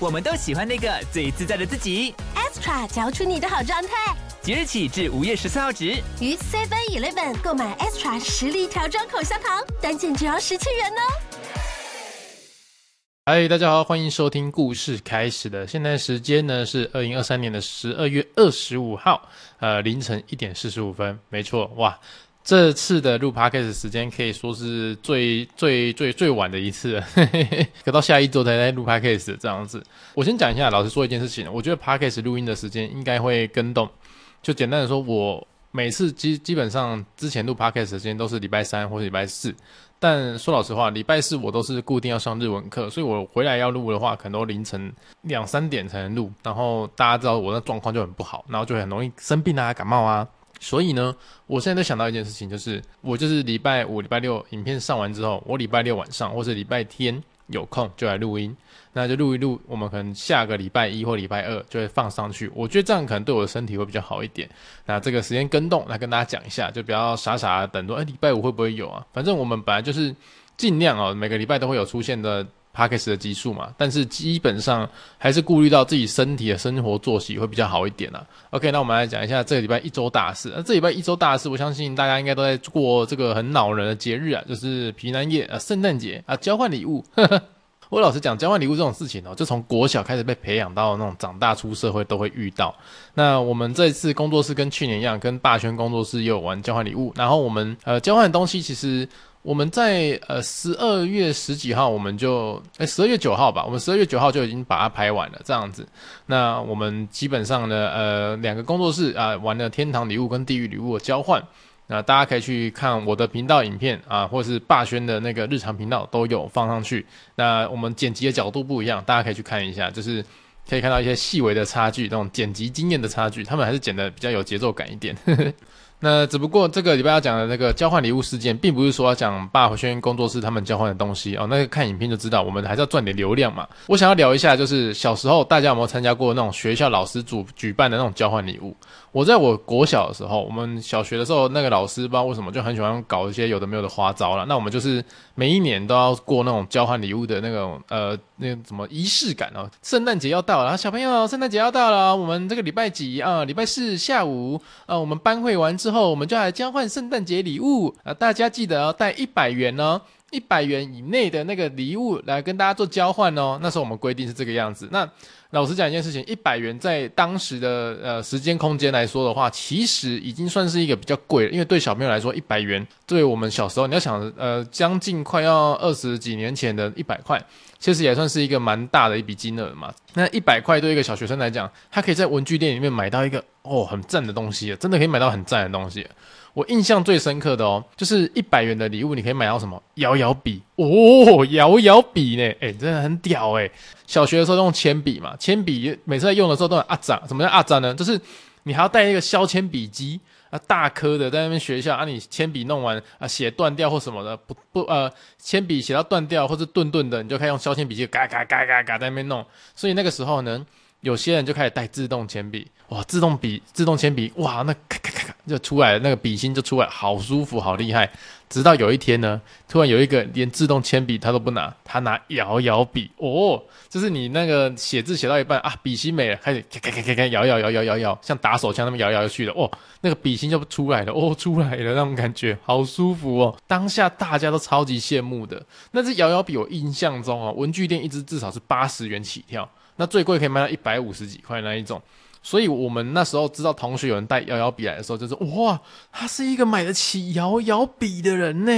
我们都喜欢那个最自在的自己。Extra 嚼出你的好状态。即日起至五月十四号止，于 Seven Eleven 购买 Extra 实力调装口香糖，单件只要十七元哦。嗨，大家好，欢迎收听故事开始的。现在时间呢是二零二三年的十二月二十五号，呃，凌晨一点四十五分。没错，哇，这次的录 podcast 时间可以说是最最最最晚的一次了，嘿嘿嘿，可到下一周才在录 podcast 这样子。我先讲一下，老实说一件事情，我觉得 podcast 录音的时间应该会更动。就简单的说，我每次基基本上之前录 podcast 时间都是礼拜三或者礼拜四。但说老实话，礼拜四我都是固定要上日文课，所以我回来要录的话，可能都凌晨两三点才能录。然后大家知道我的状况就很不好，然后就很容易生病啊、感冒啊。所以呢，我现在都想到一件事情，就是我就是礼拜五、礼拜六影片上完之后，我礼拜六晚上或是礼拜天有空就来录音。那就录一录，我们可能下个礼拜一或礼拜二就会放上去。我觉得这样可能对我的身体会比较好一点。那这个时间更动，来跟大家讲一下，就不要傻傻的等说，哎，礼拜五会不会有啊？反正我们本来就是尽量哦，每个礼拜都会有出现的 Podcast 的集数嘛。但是基本上还是顾虑到自己身体的生活作息会比较好一点啊。OK，那我们来讲一下这个礼拜一周大事。那这礼拜一周大事，我相信大家应该都在过这个很恼人的节日啊，就是平安夜啊、圣诞节啊、交换礼物。呵 呵我老实讲，交换礼物这种事情哦，就从国小开始被培养到那种长大出社会都会遇到。那我们这次工作室跟去年一样，跟霸轩工作室也有玩交换礼物。然后我们呃交换的东西，其实我们在呃十二月十几号，我们就哎十二月九号吧，我们十二月九号就已经把它拍完了这样子。那我们基本上呢，呃两个工作室啊、玩了天堂礼物跟地狱礼物的交换。那大家可以去看我的频道影片啊，或是霸轩的那个日常频道都有放上去。那我们剪辑的角度不一样，大家可以去看一下，就是可以看到一些细微的差距，那种剪辑经验的差距，他们还是剪得比较有节奏感一点。那只不过这个礼拜要讲的那个交换礼物事件，并不是说要讲霸轩工作室他们交换的东西哦。那个看影片就知道，我们还是要赚点流量嘛。我想要聊一下，就是小时候大家有没有参加过那种学校老师组举办的那种交换礼物？我在我国小的时候，我们小学的时候，那个老师不知道为什么就很喜欢搞一些有的没有的花招了。那我们就是每一年都要过那种交换礼物的那种呃那什么仪式感哦。圣诞节要到了，小朋友，圣诞节要到了，我们这个礼拜几啊？礼拜四下午啊，我们班会完之后，我们就来交换圣诞节礼物啊！大家记得要带一百元哦，一百元以内的那个礼物来跟大家做交换哦。那时候我们规定是这个样子。那老实讲一件事情，一百元在当时的呃时间空间来说的话，其实已经算是一个比较贵了。因为对小朋友来说，一百元对我们小时候，你要想呃将近快要二十几年前的一百块，其实也算是一个蛮大的一笔金额嘛。那一百块对一个小学生来讲，他可以在文具店里面买到一个哦很赞的东西，真的可以买到很赞的东西。我印象最深刻的哦，就是一百元的礼物，你可以买到什么摇摇笔哦，摇摇笔呢？哎，真的很屌哎！小学的时候用铅笔嘛，铅笔每次在用的时候都很阿杂。什么叫阿杂呢？就是你还要带一个削铅笔机啊，大颗的在那边学校啊，你铅笔弄完啊，写断掉或什么的，不不呃，铅笔写到断掉或者钝钝的，你就可以用削铅笔机嘎嘎嘎嘎嘎在那边弄。所以那个时候呢，有些人就开始带自动铅笔，哇，自动笔、自动铅笔，哇，那咔咔咔咔就出来，那个笔芯就出来，好舒服，好厉害。直到有一天呢，突然有一个连自动铅笔他都不拿，他拿摇摇笔，哦，就是你那个写字写到一半啊，笔芯没了，开始咔咔咔咔咔摇摇摇摇摇摇，像打手枪那么摇摇去的，哦，那个笔芯就出来了，哦，出来了那种感觉，好舒服哦。当下大家都超级羡慕的。那支摇摇笔，我印象中啊，文具店一支至少是八十元起跳。那最贵可以卖到一百五十几块那一种，所以我们那时候知道同学有人带摇摇笔来的时候，就是哇，他是一个买得起摇摇笔的人呢，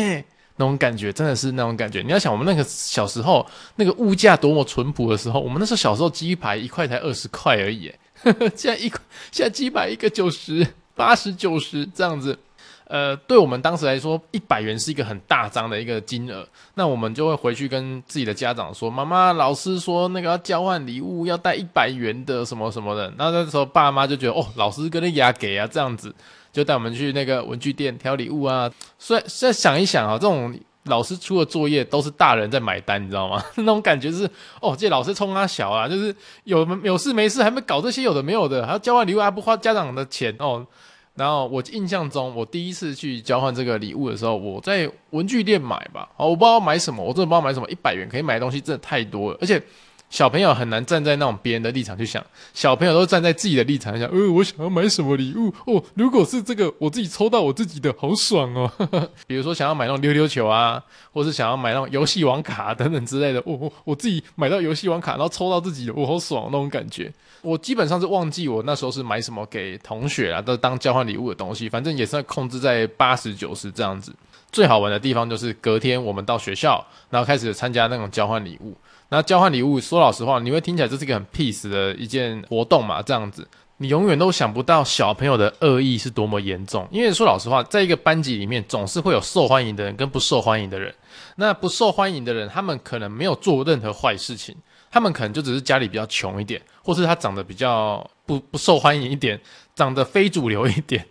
那种感觉真的是那种感觉。你要想我们那个小时候那个物价多么淳朴的时候，我们那时候小时候鸡排一块才二十块而已，现在一块现在鸡排一个九十八十九十这样子。呃，对我们当时来说，一百元是一个很大张的一个金额，那我们就会回去跟自己的家长说：“妈妈，老师说那个要交换礼物，要带一百元的什么什么的。”那那时候爸妈就觉得：“哦，老师跟那牙给啊，这样子。”就带我们去那个文具店挑礼物啊。所以现在想一想啊，这种老师出的作业都是大人在买单，你知道吗？那种感觉是哦，这老师冲他小啊，就是有有事没事还没搞这些有的没有的，还要交换礼物还不花家长的钱哦。然后我印象中，我第一次去交换这个礼物的时候，我在文具店买吧，哦，我不知道买什么，我真的不知道买什么，一百元可以买的东西真的太多了，而且。小朋友很难站在那种别人的立场去想，小朋友都站在自己的立场想，呃，我想要买什么礼物哦？如果是这个，我自己抽到我自己的，好爽哦！比如说想要买那种溜溜球啊，或是想要买那种游戏王卡等等之类的，哦，我我自己买到游戏王卡，然后抽到自己的，我好爽那种感觉。我基本上是忘记我那时候是买什么给同学啊，都当交换礼物的东西，反正也是控制在八十九十这样子。最好玩的地方就是隔天我们到学校，然后开始参加那种交换礼物。那交换礼物，说老实话，你会听起来这是一个很 peace 的一件活动嘛？这样子，你永远都想不到小朋友的恶意是多么严重。因为说老实话，在一个班级里面，总是会有受欢迎的人跟不受欢迎的人。那不受欢迎的人，他们可能没有做任何坏事情，他们可能就只是家里比较穷一点，或是他长得比较不不受欢迎一点，长得非主流一点，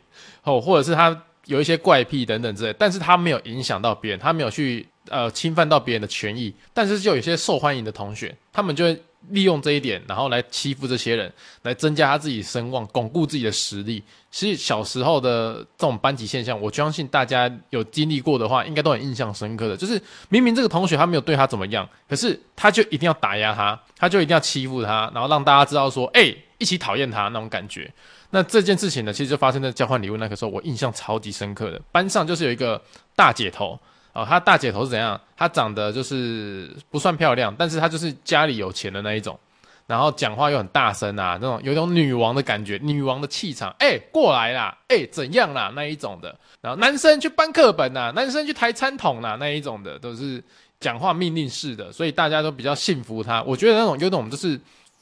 哦，或者是他有一些怪癖等等之类，但是他没有影响到别人，他没有去。呃，侵犯到别人的权益，但是就有些受欢迎的同学，他们就会利用这一点，然后来欺负这些人，来增加他自己声望，巩固自己的实力。其实小时候的这种班级现象，我相信大家有经历过的话，应该都很印象深刻的。就是明明这个同学他没有对他怎么样，可是他就一定要打压他，他就一定要欺负他，然后让大家知道说，哎，一起讨厌他那种感觉。那这件事情呢，其实就发生在交换礼物那个时候，我印象超级深刻的。班上就是有一个大姐头。哦，他大姐头是怎样？他长得就是不算漂亮，但是他就是家里有钱的那一种，然后讲话又很大声啊，那种有一种女王的感觉，女王的气场。哎、过来啦，哎、怎样啦？那一种的。然后男生去搬课本呐，男生去抬餐桶呐，那一种的都是讲话命令式的，所以大家都比较信服他。我觉得那种有种就是。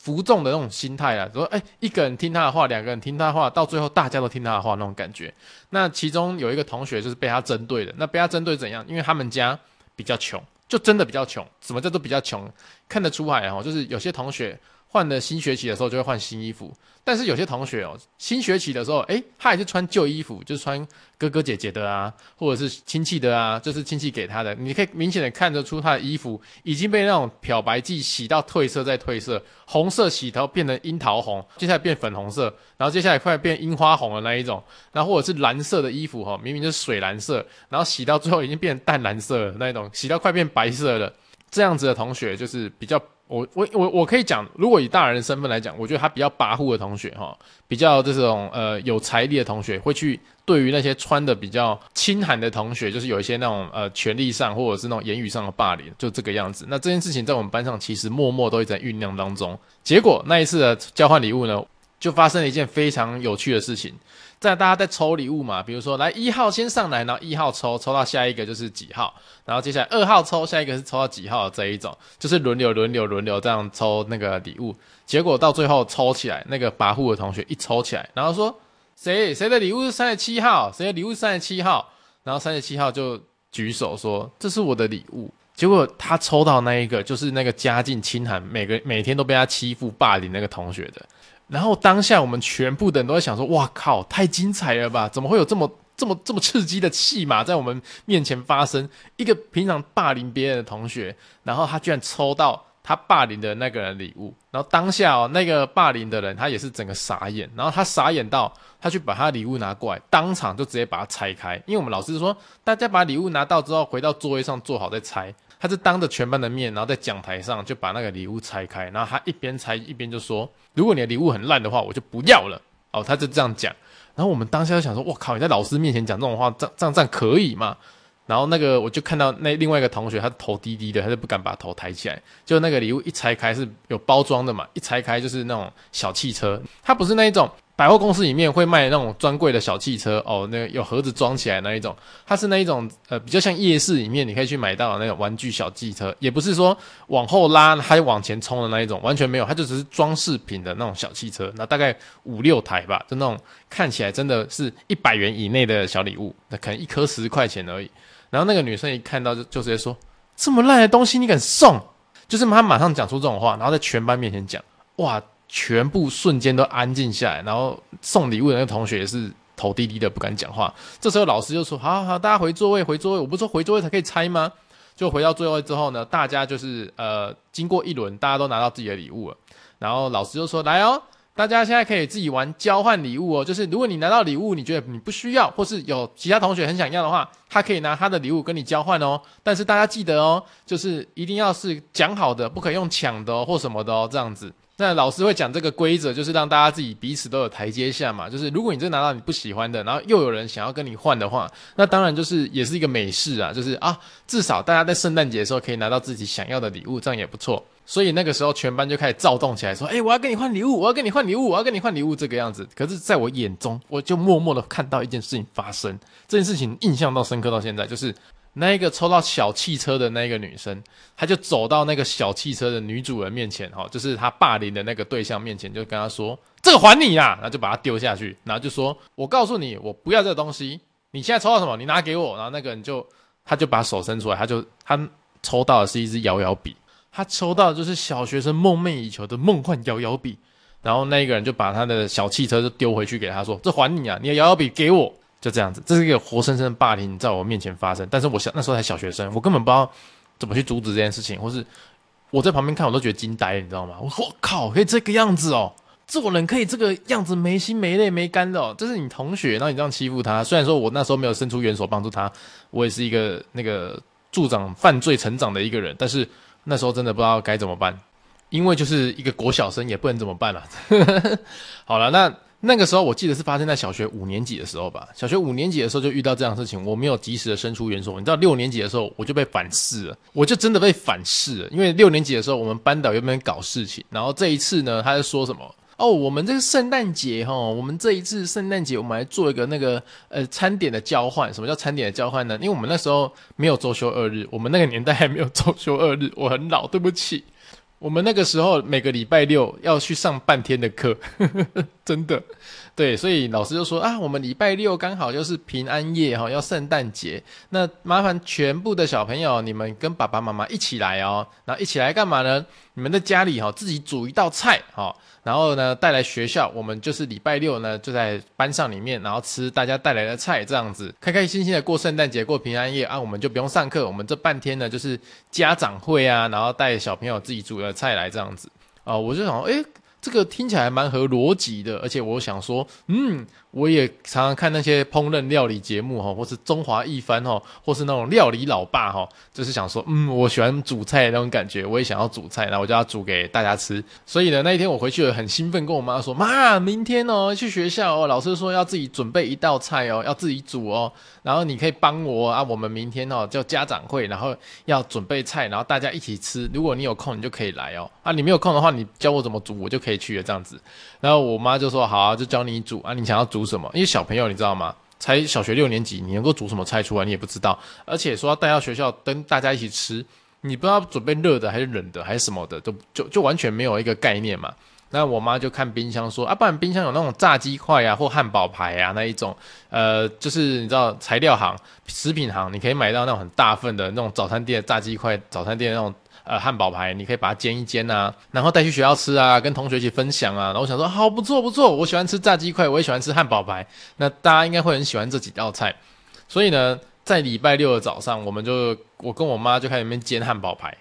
服众的那种心态啊，说哎，一个人听他的话，两个人听他的话，到最后大家都听他的话那种感觉。那其中有一个同学就是被他针对的，那被他针对怎样？因为他们家比较穷，就真的比较穷。什么叫做比较穷？看得出来哦，就是有些同学。换了新学期的时候就会换新衣服，但是有些同学哦，新学期的时候，诶，他还是穿旧衣服，就是穿哥哥姐姐的啊，或者是亲戚的啊，就是亲戚给他的，你可以明显的看得出他的衣服已经被那种漂白剂洗到褪色再褪色，红色洗头变成樱桃红，接下来变粉红色，然后接下来快变樱花红的那一种，然后或者是蓝色的衣服哈，明明就是水蓝色，然后洗到最后已经变淡蓝色了那一种，洗到快变白色了，这样子的同学就是比较。我我我我可以讲，如果以大人的身份来讲，我觉得他比较跋扈的同学哈，比较这种呃有财力的同学，会去对于那些穿的比较清寒的同学，就是有一些那种呃权力上或者是那种言语上的霸凌，就这个样子。那这件事情在我们班上其实默默都在酝酿当中。结果那一次的交换礼物呢，就发生了一件非常有趣的事情。在大家在抽礼物嘛，比如说来一号先上来，然后一号抽，抽到下一个就是几号，然后接下来二号抽，下一个是抽到几号这一种，就是轮流轮流轮流这样抽那个礼物。结果到最后抽起来，那个跋扈的同学一抽起来，然后说谁谁的礼物是三十七号，谁的礼物是三十七号，然后三十七号就举手说这是我的礼物。结果他抽到那一个就是那个家境清寒，每个每天都被他欺负霸凌那个同学的。然后当下我们全部的人都在想说：“哇靠，太精彩了吧！怎么会有这么这么这么刺激的戏码在我们面前发生？一个平常霸凌别人的同学，然后他居然抽到他霸凌的那个人礼物。然后当下哦，那个霸凌的人他也是整个傻眼。然后他傻眼到他去把他礼物拿过来，当场就直接把它拆开。因为我们老师说，大家把礼物拿到之后，回到座位上坐好再拆。”他是当着全班的面，然后在讲台上就把那个礼物拆开，然后他一边拆一边就说：“如果你的礼物很烂的话，我就不要了。”哦，他就这样讲。然后我们当下就想说：“我靠，你在老师面前讲这种话，这样这样这样可以吗？”然后那个我就看到那另外一个同学，他头低低的，他就不敢把头抬起来。就那个礼物一拆开是有包装的嘛，一拆开就是那种小汽车，它不是那一种百货公司里面会卖那种专柜的小汽车哦，那有盒子装起来那一种，它是那一种呃比较像夜市里面你可以去买到的那种玩具小汽车，也不是说往后拉还往前冲的那一种，完全没有，它就只是装饰品的那种小汽车，那大概五六台吧，就那种看起来真的是一百元以内的小礼物，那可能一颗十块钱而已。然后那个女生一看到就就直接说：“这么烂的东西你敢送？”就是她马上讲出这种话，然后在全班面前讲，哇！全部瞬间都安静下来，然后送礼物的那个同学也是头低低的，不敢讲话。这时候老师就说：“好好好，大家回座位，回座位。”我不是说回座位才可以拆吗？就回到座位之后呢，大家就是呃，经过一轮，大家都拿到自己的礼物了。然后老师就说：“来哦，大家现在可以自己玩交换礼物哦。就是如果你拿到礼物，你觉得你不需要，或是有其他同学很想要的话，他可以拿他的礼物跟你交换哦。但是大家记得哦，就是一定要是讲好的，不可以用抢的，或什么的哦，这样子。”那老师会讲这个规则，就是让大家自己彼此都有台阶下嘛。就是如果你真拿到你不喜欢的，然后又有人想要跟你换的话，那当然就是也是一个美事啊。就是啊，至少大家在圣诞节的时候可以拿到自己想要的礼物，这样也不错。所以那个时候全班就开始躁动起来，说：“诶，我要跟你换礼物，我要跟你换礼物，我要跟你换礼物。”这个样子。可是在我眼中，我就默默的看到一件事情发生，这件事情印象到深刻到现在，就是。那一个抽到小汽车的那个女生，她就走到那个小汽车的女主人面前，哈，就是她霸凌的那个对象面前，就跟她说：“这个还你啦！”然后就把它丢下去，然后就说：“我告诉你，我不要这个东西。你现在抽到什么？你拿给我。”然后那个人就，他就把手伸出来，他就他抽到的是一支摇摇笔，他抽到的就是小学生梦寐以求的梦幻摇摇笔。然后那个人就把他的小汽车就丢回去给他说：“这还你啊！你的摇摇笔给我。”就这样子，这是一个活生生的霸凌在我面前发生。但是我小那时候才小学生，我根本不知道怎么去阻止这件事情，或是我在旁边看，我都觉得惊呆，你知道吗？我靠，可以这个样子哦，这种人可以这个样子没心没泪没肝的哦，这是你同学，然后你这样欺负他。虽然说我那时候没有伸出援手帮助他，我也是一个那个助长犯罪成长的一个人，但是那时候真的不知道该怎么办，因为就是一个国小生也不能怎么办了。好了，那。那个时候我记得是发生在小学五年级的时候吧。小学五年级的时候就遇到这样的事情，我没有及时的伸出援手。你知道六年级的时候我就被反噬了，我就真的被反噬了。因为六年级的时候我们班导有没有搞事情，然后这一次呢，他就说什么哦，我们这个圣诞节哈，我们这一次圣诞节我们来做一个那个呃餐点的交换。什么叫餐点的交换呢？因为我们那时候没有周休二日，我们那个年代还没有周休二日，我很老，对不起。我们那个时候每个礼拜六要去上半天的课，真的，对，所以老师就说啊，我们礼拜六刚好就是平安夜哈，要圣诞节，那麻烦全部的小朋友，你们跟爸爸妈妈一起来哦，然后一起来干嘛呢？你们在家里哈自己煮一道菜哈。然后呢，带来学校，我们就是礼拜六呢，就在班上里面，然后吃大家带来的菜，这样子，开开心心的过圣诞节，过平安夜啊，我们就不用上课，我们这半天呢，就是家长会啊，然后带小朋友自己煮的菜来这样子，啊、我就想说，诶这个听起来蛮合逻辑的，而且我想说，嗯，我也常常看那些烹饪料理节目哈，或是中华一番哈，或是那种料理老爸哈，就是想说，嗯，我喜欢煮菜那种感觉，我也想要煮菜，然后我就要煮给大家吃。所以呢，那一天我回去了，很兴奋，跟我妈说，妈，明天哦去学校哦，老师说要自己准备一道菜哦，要自己煮哦，然后你可以帮我啊，我们明天哦叫家长会，然后要准备菜，然后大家一起吃。如果你有空，你就可以来哦。啊，你没有空的话，你教我怎么煮，我就可以。去了这样子，然后我妈就说：“好啊，就教你煮啊，你想要煮什么？因为小朋友你知道吗？才小学六年级，你能够煮什么菜出来，你也不知道。而且说要带到学校跟大家一起吃，你不知道准备热的还是冷的还是什么的，就就就完全没有一个概念嘛。那我妈就看冰箱说：啊，不然冰箱有那种炸鸡块啊，或汉堡排啊那一种，呃，就是你知道材料行、食品行，你可以买到那种很大份的那种早餐店炸鸡块，早餐店那种。”呃，汉堡排你可以把它煎一煎啊，然后带去学校吃啊，跟同学一起分享啊。然后我想说，好不错不错，我喜欢吃炸鸡块，我也喜欢吃汉堡排，那大家应该会很喜欢这几道菜。所以呢，在礼拜六的早上，我们就我跟我妈就开始那边煎汉堡排。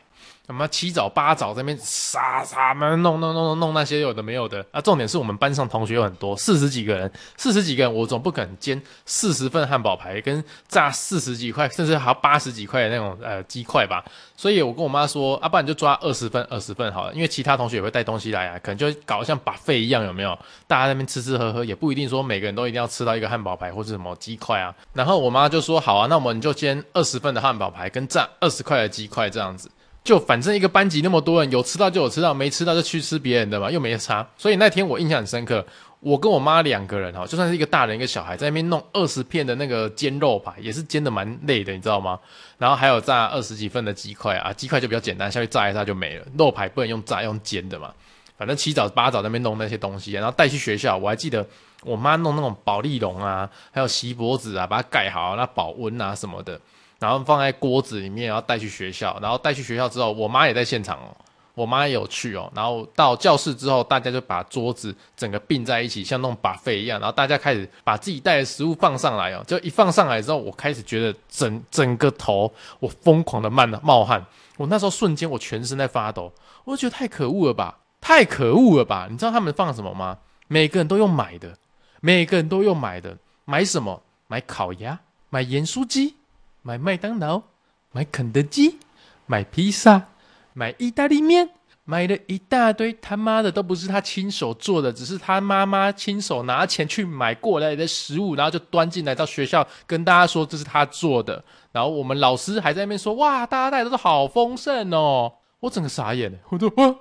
他妈七早八早在那边撒撒嘛弄弄弄弄弄那些有的没有的啊！重点是我们班上同学有很多，四十几个人，四十几个人，我总不可能煎四十份汉堡排跟炸四十几块，甚至还要八十几块的那种呃鸡块吧。所以我跟我妈说，啊，不然你就抓二十份，二十份好了，因为其他同学也会带东西来啊，可能就搞得像 buffet 一样，有没有？大家那边吃吃喝喝，也不一定说每个人都一定要吃到一个汉堡排或是什么鸡块啊。然后我妈就说，好啊，那我们就煎二十份的汉堡排跟炸二十块的鸡块这样子。就反正一个班级那么多人，有吃到就有吃到，没吃到就去吃别人的嘛，又没差。所以那天我印象很深刻，我跟我妈两个人哈，就算是一个大人一个小孩，在那边弄二十片的那个煎肉排，也是煎的蛮累的，你知道吗？然后还有炸二十几份的鸡块啊，鸡块就比较简单，下去炸一炸就没了。肉排不能用炸，用煎的嘛。反正七早八早那边弄那些东西，然后带去学校。我还记得我妈弄那种保丽龙啊，还有锡箔纸啊，把它盖好，那保温啊什么的，然后放在锅子里面，然后带去学校。然后带去学校之后，我妈也在现场哦，我妈也有去哦。然后到教室之后，大家就把桌子整个并在一起，像那种 buffet 一样。然后大家开始把自己带的食物放上来哦，就一放上来之后，我开始觉得整整个头我疯狂的慢冒汗。我那时候瞬间我全身在发抖，我就觉得太可恶了吧。太可恶了吧！你知道他们放什么吗？每个人都用买的，每个人都用买的。买什么？买烤鸭，买盐酥鸡，买麦当劳，买肯德基，买披萨，买意大利面，买了一大堆。他妈的，都不是他亲手做的，只是他妈妈亲手拿钱去买过来的食物，然后就端进来到学校跟大家说这是他做的。然后我们老师还在那边说：“哇，大家带的都好丰盛哦！”我整个傻眼了，我说：“哇！”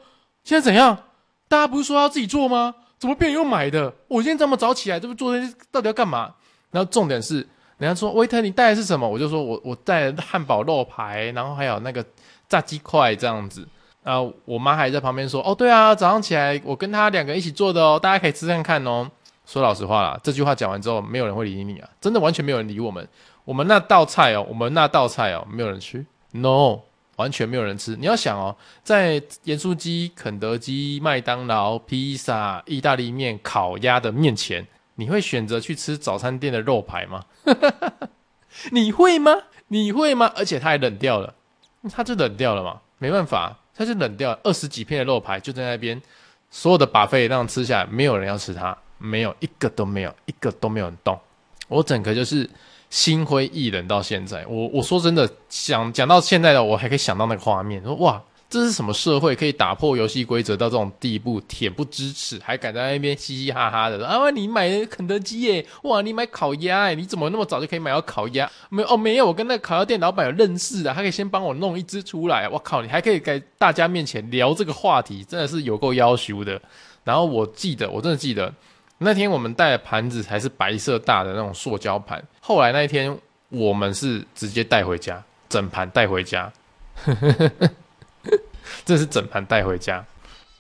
现在怎样？大家不是说要自己做吗？怎么变成又买的？我今天这么早起来，这不做这些到底要干嘛？然后重点是，人家说威特你带的是什么？我就说我我带汉堡肉排，然后还有那个炸鸡块这样子。然后我妈还在旁边说：“哦，对啊，早上起来我跟他两个一起做的哦，大家可以吃看看哦。”说老实话啦，这句话讲完之后，没有人会理你啊，真的完全没有人理我们。我们那道菜哦，我们那道菜哦，没有人吃，no。完全没有人吃。你要想哦，在盐酥鸡、肯德基、麦当劳、披萨、意大利面、烤鸭的面前，你会选择去吃早餐店的肉排吗？你会吗？你会吗？而且它还冷掉了，它就冷掉了嘛，没办法，它就冷掉了。二十几片的肉排就在那边，所有的 buffet 那样吃下来，没有人要吃它，没有一个都没有，一个都没有人动。我整个就是。心灰意冷到现在，我我说真的，想讲到现在的我还可以想到那个画面，说哇，这是什么社会可以打破游戏规则到这种地步，恬不知耻，还敢在那边嘻嘻哈哈的啊，你买肯德基耶，哇，你买烤鸭哎，你怎么那么早就可以买到烤鸭？没有哦，没有，我跟那个烤鸭店老板有认识的，他可以先帮我弄一只出来。我靠，你还可以在大家面前聊这个话题，真的是有够要求的。然后我记得，我真的记得。那天我们带的盘子还是白色大的那种塑胶盘，后来那一天我们是直接带回家，整盘带回家，这是整盘带回家。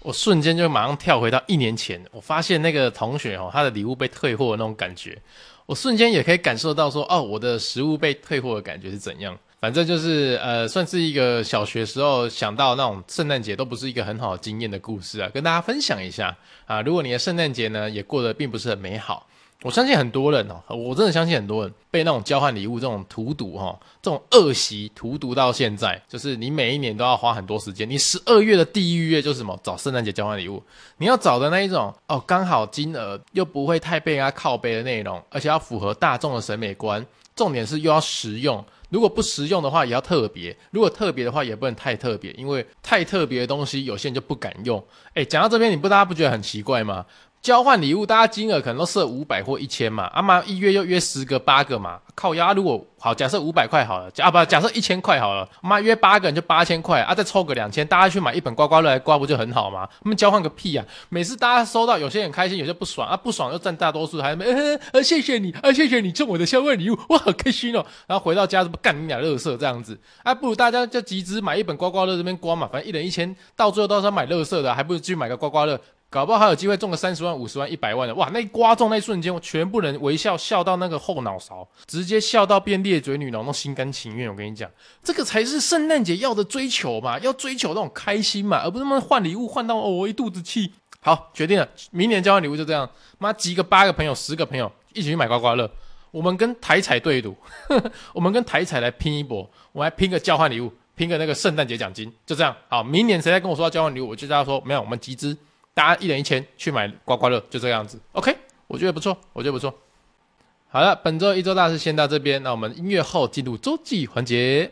我瞬间就马上跳回到一年前，我发现那个同学哦，他的礼物被退货的那种感觉，我瞬间也可以感受到说，哦，我的食物被退货的感觉是怎样。反正就是呃，算是一个小学时候想到那种圣诞节都不是一个很好经验的故事啊，跟大家分享一下啊。如果你的圣诞节呢也过得并不是很美好，我相信很多人哦，我真的相信很多人被那种交换礼物这种荼毒哈，这种恶习荼毒到现在，就是你每一年都要花很多时间，你十二月的第一月就是什么找圣诞节交换礼物，你要找的那一种哦，刚好金额又不会太被人家靠背的内容，而且要符合大众的审美观，重点是又要实用。如果不实用的话，也要特别；如果特别的话，也不能太特别，因为太特别的东西，有些人就不敢用。诶，讲到这边，你不大家不觉得很奇怪吗？交换礼物，大家金额可能都设五百或一千嘛，阿妈一约又约十个八个嘛，靠压。如果好，假设五百块好了，假啊不，假设一千块好了，妈约八个人就八千块啊，再凑个两千，大家去买一本刮刮乐来刮不就很好吗？他们交换个屁啊！每次大家收到，有些人开心，有些不爽啊，不爽又占大多数，还没呃谢谢你啊，谢谢你送我的交换礼物，我好开心哦。然后回到家是不干你俩乐色这样子啊？不如大家就集资买一本刮刮乐这边刮嘛，反正一人一千，到最后都是要买乐色的，还不如去买个刮刮乐。搞不好还有机会中个三十万、五十万、一百万的哇！那一刮中那一瞬间，我全部人微笑笑到那个后脑勺，直接笑到变裂嘴女郎，都心甘情愿。我跟你讲，这个才是圣诞节要的追求嘛，要追求那种开心嘛，而不是那么换礼物换到我一肚子气。好，决定了，明年交换礼物就这样，妈集个八个朋友、十个朋友一起去买刮刮乐，我们跟台彩对赌，我们跟台彩来拼一波，我们来拼个交换礼物，拼个那个圣诞节奖金，就这样。好，明年谁再跟我说要交换礼物，我就跟他说没有，我们集资。大家一人一千去买刮刮乐，就这个样子。OK，我觉得不错，我觉得不错。好了，本周一周大事先到这边，那我们音乐后进入周记环节。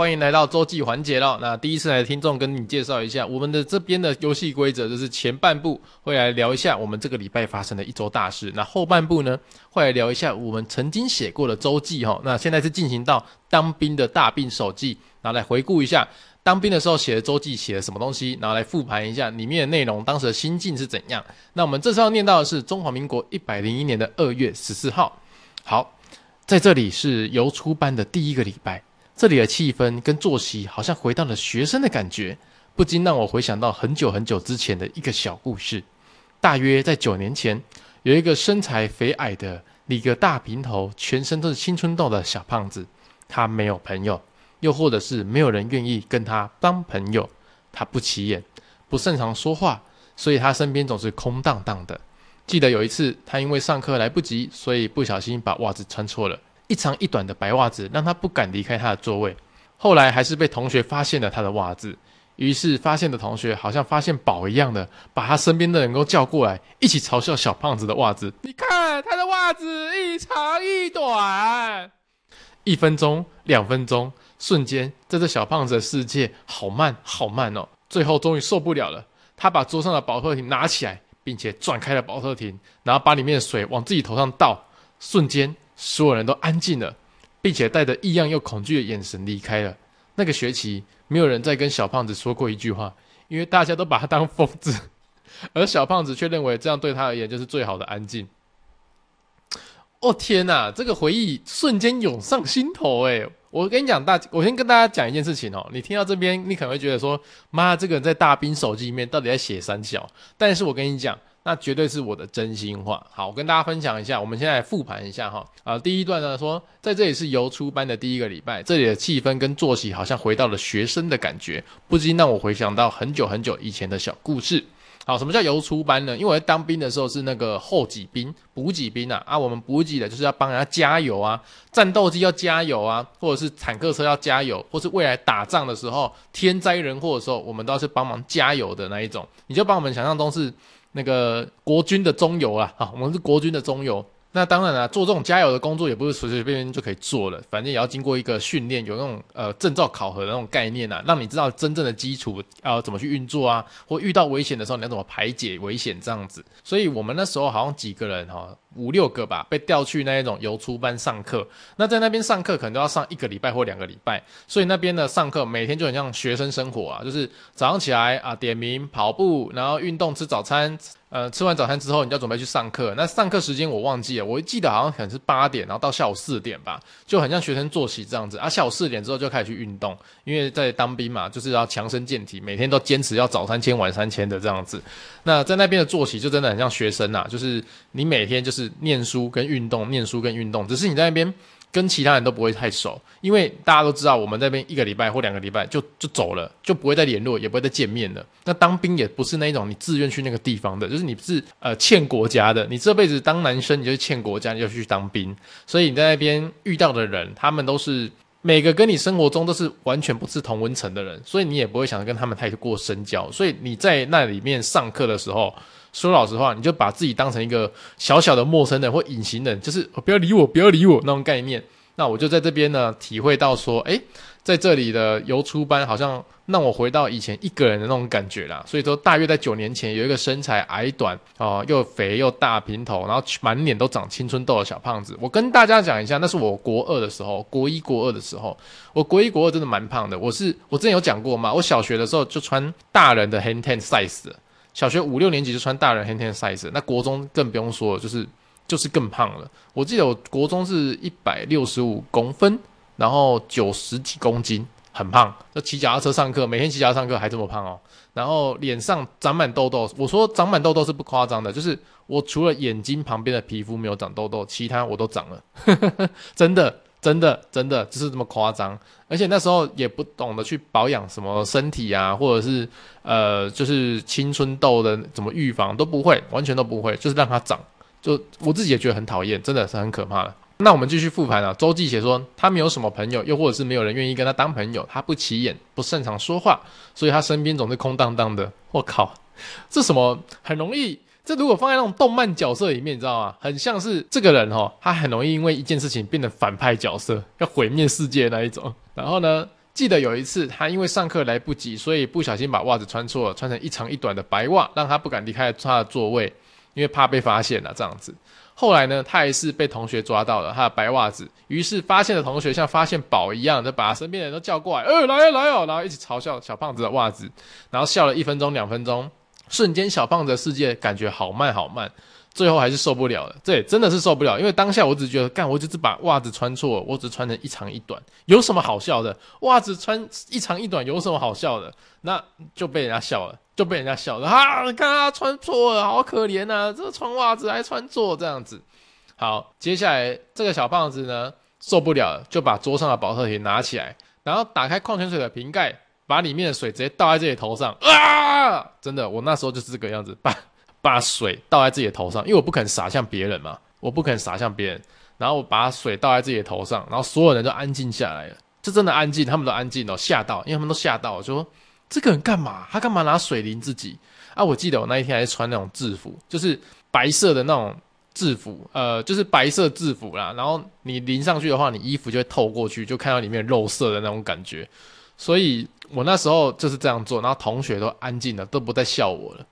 欢迎来到周记环节喽。那第一次来的听众，跟你介绍一下我们的这边的游戏规则，就是前半部会来聊一下我们这个礼拜发生的一周大事，那后半部呢会来聊一下我们曾经写过的周记哈。那现在是进行到当兵的大病手记，然后来回顾一下当兵的时候写的周记写了什么东西，然后来复盘一下里面的内容，当时的心境是怎样。那我们这次要念到的是中华民国一百零一年的二月十四号。好。在这里是游初班的第一个礼拜，这里的气氛跟作息好像回到了学生的感觉，不禁让我回想到很久很久之前的一个小故事。大约在九年前，有一个身材肥矮的、理个大平头、全身都是青春痘的小胖子，他没有朋友，又或者是没有人愿意跟他当朋友。他不起眼，不擅长说话，所以他身边总是空荡荡的。记得有一次，他因为上课来不及，所以不小心把袜子穿错了，一长一短的白袜子让他不敢离开他的座位。后来还是被同学发现了他的袜子，于是发现的同学好像发现宝一样的，把他身边的人都叫过来，一起嘲笑小胖子的袜子。你看他的袜子一长一短。一分钟，两分钟，瞬间，在这小胖子的世界，好慢，好慢哦。最后终于受不了了，他把桌上的宝特瓶拿起来。并且转开了宝特瓶，然后把里面的水往自己头上倒，瞬间所有人都安静了，并且带着异样又恐惧的眼神离开了。那个学期，没有人再跟小胖子说过一句话，因为大家都把他当疯子，而小胖子却认为这样对他而言就是最好的安静。哦天哪，这个回忆瞬间涌上心头，诶。我跟你讲，大，我先跟大家讲一件事情哦。你听到这边，你可能会觉得说，妈，这个人在大兵手机里面到底在写三小？但是我跟你讲，那绝对是我的真心话。好，我跟大家分享一下，我们现在复盘一下哈。啊，第一段呢说，在这里是游初班的第一个礼拜，这里的气氛跟作息好像回到了学生的感觉，不禁让我回想到很久很久以前的小故事。好，什么叫游初班呢？因为当兵的时候是那个后给兵、补给兵啊，啊，我们补给的就是要帮人家加油啊，战斗机要加油啊，或者是坦克车要加油，或是未来打仗的时候天灾人祸的时候，我们都要去帮忙加油的那一种。你就帮我们想象中是那个国军的中游啊，啊，我们是国军的中游。那当然了，做这种加油的工作也不是随随便便就可以做了，反正也要经过一个训练，有那种呃证照考核的那种概念啊，让你知道真正的基础要怎么去运作啊，或遇到危险的时候你要怎么排解危险这样子。所以我们那时候好像几个人哈，五六个吧，被调去那一种游出班上课。那在那边上课可能都要上一个礼拜或两个礼拜，所以那边的上课每天就很像学生生活啊，就是早上起来啊点名跑步，然后运动吃早餐。呃，吃完早餐之后，你就要准备去上课。那上课时间我忘记了，我记得好像可能是八点，然后到下午四点吧，就很像学生作息这样子。啊，下午四点之后就开始去运动，因为在当兵嘛，就是要强身健体，每天都坚持要早三千晚三千的这样子。那在那边的作息就真的很像学生呐，就是你每天就是念书跟运动，念书跟运动，只是你在那边。跟其他人都不会太熟，因为大家都知道我们那边一个礼拜或两个礼拜就就走了，就不会再联络，也不会再见面了。那当兵也不是那一种你自愿去那个地方的，就是你是呃欠国家的，你这辈子当男生你就是欠国家，你就去当兵。所以你在那边遇到的人，他们都是每个跟你生活中都是完全不是同温层的人，所以你也不会想跟他们太过深交。所以你在那里面上课的时候。说老实话，你就把自己当成一个小小的陌生人或隐形人，就是不要理我，不要理我那种概念。那我就在这边呢，体会到说，诶，在这里的游初班好像让我回到以前一个人的那种感觉啦。所以说，大约在九年前，有一个身材矮短哦，又肥又大平头，然后满脸都长青春痘的小胖子。我跟大家讲一下，那是我国二的时候，国一国二的时候，我国一国二真的蛮胖的。我是我之前有讲过嘛，我小学的时候就穿大人的 hand Ten size。小学五六年级就穿大人 Hang Ten size，那国中更不用说了，就是就是更胖了。我记得我国中是一百六十五公分，然后九十几公斤，很胖。就骑脚踏车上课，每天骑脚踏车上课还这么胖哦。然后脸上长满痘痘，我说长满痘痘是不夸张的，就是我除了眼睛旁边的皮肤没有长痘痘，其他我都长了，真的。真的，真的就是这么夸张，而且那时候也不懂得去保养什么身体啊，或者是呃，就是青春痘的怎么预防都不会，完全都不会，就是让它长，就我自己也觉得很讨厌，真的是很可怕的。那我们继续复盘啊，周记写说他没有什么朋友，又或者是没有人愿意跟他当朋友，他不起眼，不擅长说话，所以他身边总是空荡荡的。我靠，这什么很容易。这如果放在那种动漫角色里面，你知道吗？很像是这个人哦，他很容易因为一件事情变成反派角色，要毁灭世界那一种。然后呢，记得有一次，他因为上课来不及，所以不小心把袜子穿错了，穿成一长一短的白袜，让他不敢离开他的座位，因为怕被发现了这样子。后来呢，他还是被同学抓到了他的白袜子，于是发现的同学像发现宝一样，就把身边的人都叫过来，呃，来啊来啊，然后一起嘲笑小胖子的袜子，然后笑了一分钟两分钟，瞬间小胖子的世界感觉好慢好慢。最后还是受不了了，对，真的是受不了，因为当下我只觉得，干，我就是把袜子穿错，我只穿成一长一短，有什么好笑的？袜子穿一长一短有什么好笑的？那就被人家笑了，就被人家笑了，啊，看他穿错了，好可怜呐，这穿袜子还穿错这样子。好，接下来这个小胖子呢，受不了了，就把桌上的保特瓶拿起来，然后打开矿泉水的瓶盖，把里面的水直接倒在自己头上，啊！真的，我那时候就是这个样子，把。把水倒在自己的头上，因为我不肯洒向别人嘛，我不肯洒向别人。然后我把水倒在自己的头上，然后所有人都安静下来了，就真的安静，他们都安静了，吓到，因为他们都吓到，就说这个人干嘛？他干嘛拿水淋自己？啊，我记得我那一天还是穿那种制服，就是白色的那种制服，呃，就是白色制服啦。然后你淋上去的话，你衣服就会透过去，就看到里面肉色的那种感觉。所以我那时候就是这样做，然后同学都安静了，都不再笑我了，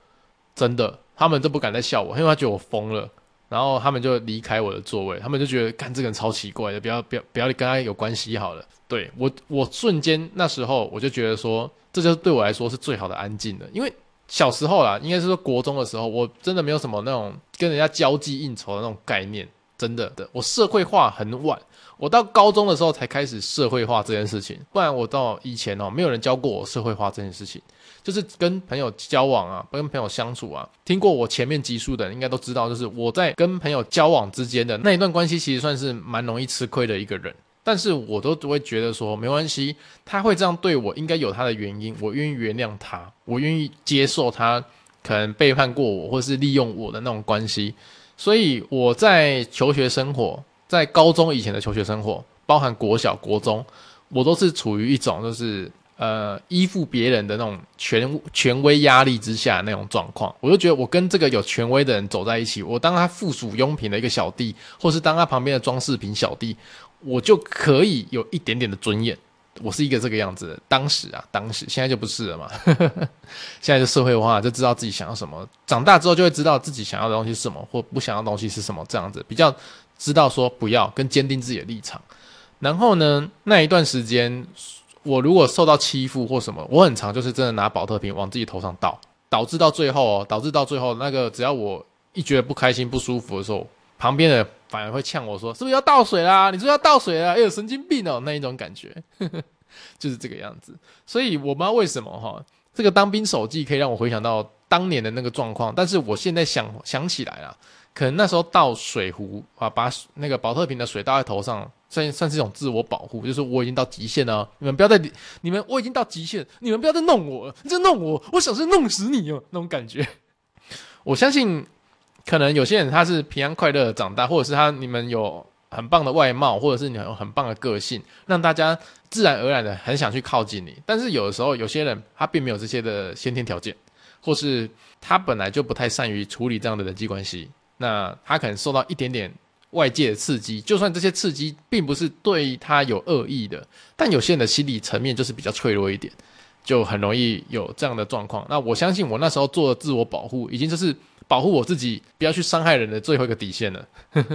真的。他们都不敢再笑我，因为他觉得我疯了，然后他们就离开我的座位，他们就觉得，干这个人超奇怪的，不要不要不要跟他有关系好了。对，我，我瞬间那时候我就觉得说，这就是对我来说是最好的安静的，因为小时候啦，应该是说国中的时候，我真的没有什么那种跟人家交际应酬的那种概念，真的的，我社会化很晚，我到高中的时候才开始社会化这件事情，不然我到以前哦，没有人教过我社会化这件事情。就是跟朋友交往啊，跟朋友相处啊，听过我前面集数的人应该都知道，就是我在跟朋友交往之间的那一段关系，其实算是蛮容易吃亏的一个人。但是我都会觉得说，没关系，他会这样对我，应该有他的原因，我愿意原谅他，我愿意接受他可能背叛过我，或是利用我的那种关系。所以我在求学生活，在高中以前的求学生活，包含国小、国中，我都是处于一种就是。呃，依附别人的那种权权威压力之下那种状况，我就觉得我跟这个有权威的人走在一起，我当他附属佣品的一个小弟，或是当他旁边的装饰品小弟，我就可以有一点点的尊严。我是一个这个样子的，当时啊，当时现在就不是了嘛。现在就社会化，就知道自己想要什么。长大之后就会知道自己想要的东西是什么，或不想要东西是什么，这样子比较知道说不要，跟坚定自己的立场。然后呢，那一段时间。我如果受到欺负或什么，我很常就是真的拿宝特瓶往自己头上倒，导致到最后哦，导致到最后那个只要我一觉得不开心不舒服的时候，旁边的反而会呛我说：“是不是要倒水啦？你说要倒水啦？哎呦，神经病哦！”那一种感觉，就是这个样子。所以我不知道为什么哈，这个当兵手记可以让我回想到当年的那个状况，但是我现在想想起来了。可能那时候倒水壶啊，把那个保特瓶的水倒在头上，算算是一种自我保护，就是我已经到极限了，你们不要再，你们我已经到极限，你们不要再弄我了，你再弄我，我想是弄死你哦，那种感觉。我相信，可能有些人他是平安快乐长大，或者是他你们有很棒的外貌，或者是你有很棒的个性，让大家自然而然的很想去靠近你。但是有的时候，有些人他并没有这些的先天条件，或是他本来就不太善于处理这样的人际关系。那他可能受到一点点外界的刺激，就算这些刺激并不是对他有恶意的，但有些人的心理层面就是比较脆弱一点，就很容易有这样的状况。那我相信我那时候做的自我保护，已经就是保护我自己不要去伤害人的最后一个底线了。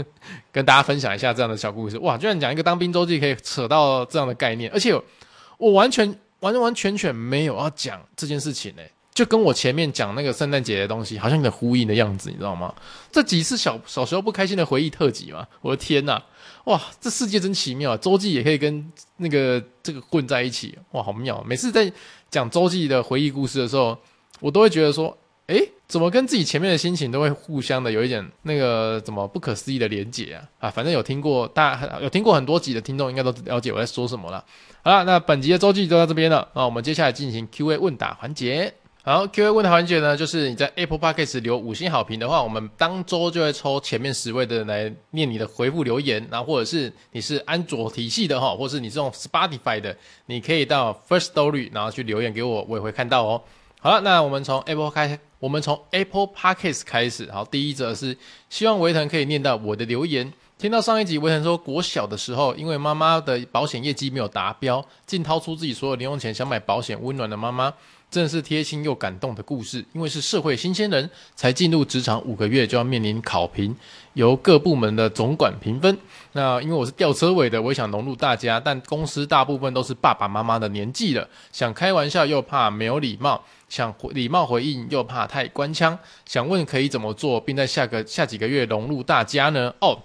跟大家分享一下这样的小故事。哇，居然讲一个当兵周记可以扯到这样的概念，而且我完全完完全全没有要讲这件事情呢、就跟我前面讲那个圣诞节的东西，好像有点呼应的样子，你知道吗？这几次小小时候不开心的回忆特辑嘛，我的天呐，哇，这世界真奇妙，周记也可以跟那个这个混在一起，哇，好妙！每次在讲周记的回忆故事的时候，我都会觉得说，诶，怎么跟自己前面的心情都会互相的有一点那个怎么不可思议的连结啊？啊，反正有听过，大有听过很多集的听众应该都了解我在说什么了。好了，那本集的周记就到这边了，那我们接下来进行 Q&A 问答环节。好，Q&A 问的环节呢，就是你在 Apple Podcast 留五星好评的话，我们当周就会抽前面十位的人来念你的回复留言，然后或者是你是安卓体系的哈，或者是你这种 Spotify 的，你可以到 First Story 然后去留言给我，我也会看到哦。好了，那我们从 Apple 开，我们从 Apple Podcast 开始。好，第一则是希望维腾可以念到我的留言。听到上一集维腾说，国小的时候，因为妈妈的保险业绩没有达标，竟掏出自己所有零用钱想买保险，温暖的妈妈。真的是贴心又感动的故事，因为是社会新鲜人，才进入职场五个月就要面临考评，由各部门的总管评分。那因为我是吊车尾的，我也想融入大家，但公司大部分都是爸爸妈妈的年纪了，想开玩笑又怕没有礼貌，想礼貌回应又怕太官腔，想问可以怎么做，并在下个下几个月融入大家呢？哦。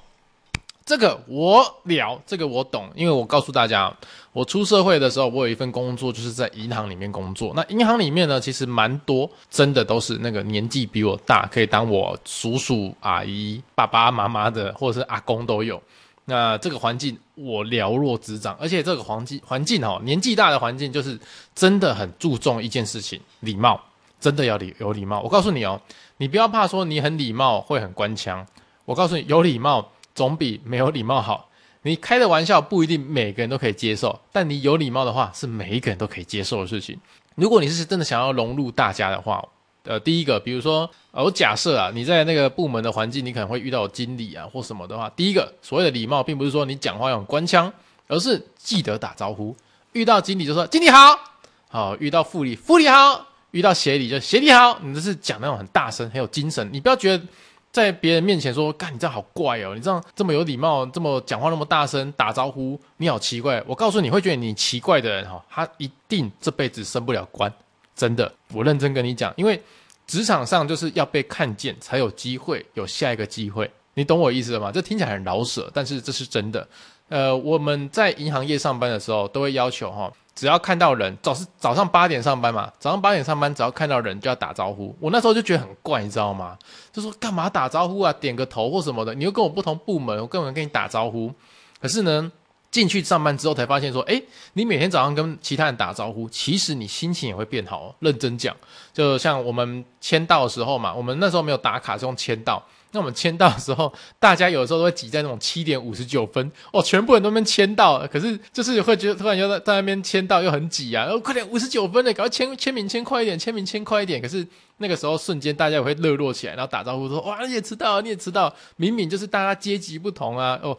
这个我了，这个我懂，因为我告诉大家，我出社会的时候，我有一份工作就是在银行里面工作。那银行里面呢，其实蛮多，真的都是那个年纪比我大，可以当我叔叔阿姨、爸爸妈妈的，或者是阿公都有。那这个环境我了若指掌，而且这个环境环境哦，年纪大的环境就是真的很注重一件事情，礼貌，真的要礼有礼貌。我告诉你哦，你不要怕说你很礼貌会很官腔，我告诉你有礼貌。总比没有礼貌好。你开的玩笑不一定每个人都可以接受，但你有礼貌的话是每一个人都可以接受的事情。如果你是真的想要融入大家的话，呃，第一个，比如说，呃，我假设啊，你在那个部门的环境，你可能会遇到经理啊或什么的话，第一个，所谓的礼貌，并不是说你讲话用官腔，而是记得打招呼。遇到经理就说经理好，好，遇到副理副理好，遇到协理就协理好，你这是讲那种很大声、很有精神，你不要觉得。在别人面前说，干你这样好怪哦！你这样这么有礼貌，这么讲话那么大声打招呼，你好奇怪。我告诉你会觉得你奇怪的人哈，他一定这辈子升不了官，真的，我认真跟你讲，因为职场上就是要被看见才有机会有下一个机会，你懂我意思了吗？这听起来很老舍，但是这是真的。呃，我们在银行业上班的时候，都会要求哈。只要看到人，早是早上八点上班嘛，早上八点上班，只要看到人就要打招呼。我那时候就觉得很怪，你知道吗？就说干嘛打招呼啊？点个头或什么的，你又跟我不同部门，我根本跟你打招呼。可是呢，进去上班之后才发现说，诶，你每天早上跟其他人打招呼，其实你心情也会变好。认真讲，就像我们签到的时候嘛，我们那时候没有打卡，是用签到。那我们签到的时候，大家有的时候都会挤在那种七点五十九分哦，全部人都那边签到，可是就是会觉得突然又在在那边签到又很挤啊，哦，快点五十九分了，赶快签签名签快一点，签名签快一点。可是那个时候瞬间大家也会热络起来，然后打招呼说哇，你也迟到，你也迟到，明明就是大家阶级不同啊，哦，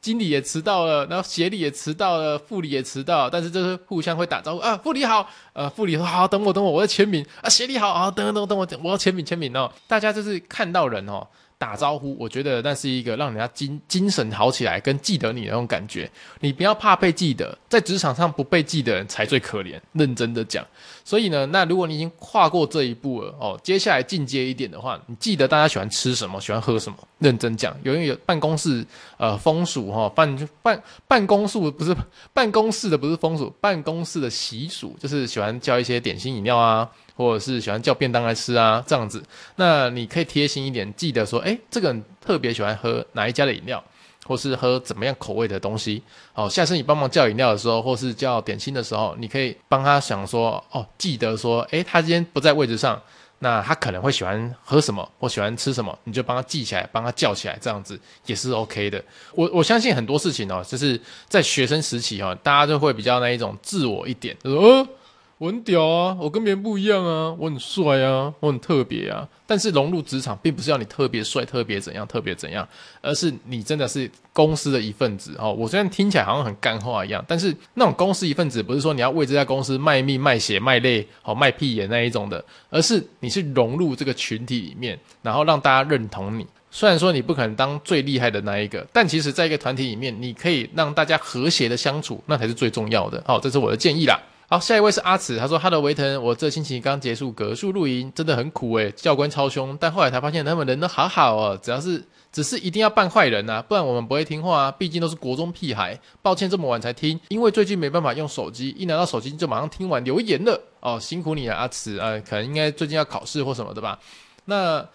经理也迟到了，然后协理也迟到了，副理也迟到，但是就是互相会打招呼啊，副理好，呃，副理说好，等我等我，我要签名啊，协理好啊，等等等我等我要签名签名哦，大家就是看到人哦。打招呼，我觉得那是一个让人家精精神好起来，跟记得你的那种感觉。你不要怕被记得，在职场上不被记得才最可怜。认真的讲，所以呢，那如果你已经跨过这一步了哦，接下来进阶一点的话，你记得大家喜欢吃什么，喜欢喝什么。认真讲，有人有办公室呃风俗哈、办办办公室不是办公室的不是风俗，办公室的习俗就是喜欢叫一些点心饮料啊。或者是喜欢叫便当来吃啊，这样子，那你可以贴心一点，记得说，诶，这个人特别喜欢喝哪一家的饮料，或是喝怎么样口味的东西。好，下次你帮忙叫饮料的时候，或是叫点心的时候，你可以帮他想说，哦，记得说，诶，他今天不在位置上，那他可能会喜欢喝什么或喜欢吃什么，你就帮他记起来，帮他叫起来，这样子也是 OK 的。我我相信很多事情哦，就是在学生时期哦，大家就会比较那一种自我一点，就说，哦。我很屌啊，我跟别人不一样啊，我很帅啊，我很特别啊。但是融入职场，并不是要你特别帅、特别怎样、特别怎样，而是你真的是公司的一份子哦。我虽然听起来好像很干话一样，但是那种公司一份子，不是说你要为这家公司卖命、卖血、卖泪、好卖屁眼那一种的，而是你是融入这个群体里面，然后让大家认同你。虽然说你不可能当最厉害的那一个，但其实在一个团体里面，你可以让大家和谐的相处，那才是最重要的。好，这是我的建议啦。好，下一位是阿慈，他说哈喽维腾，我这星期刚结束格数露营，真的很苦诶，教官超凶，但后来才发现他们人都好好哦，只要是只是一定要扮坏人啊，不然我们不会听话啊，毕竟都是国中屁孩。抱歉这么晚才听，因为最近没办法用手机，一拿到手机就马上听完留言了。哦，辛苦你了，阿慈，呃，可能应该最近要考试或什么的吧？那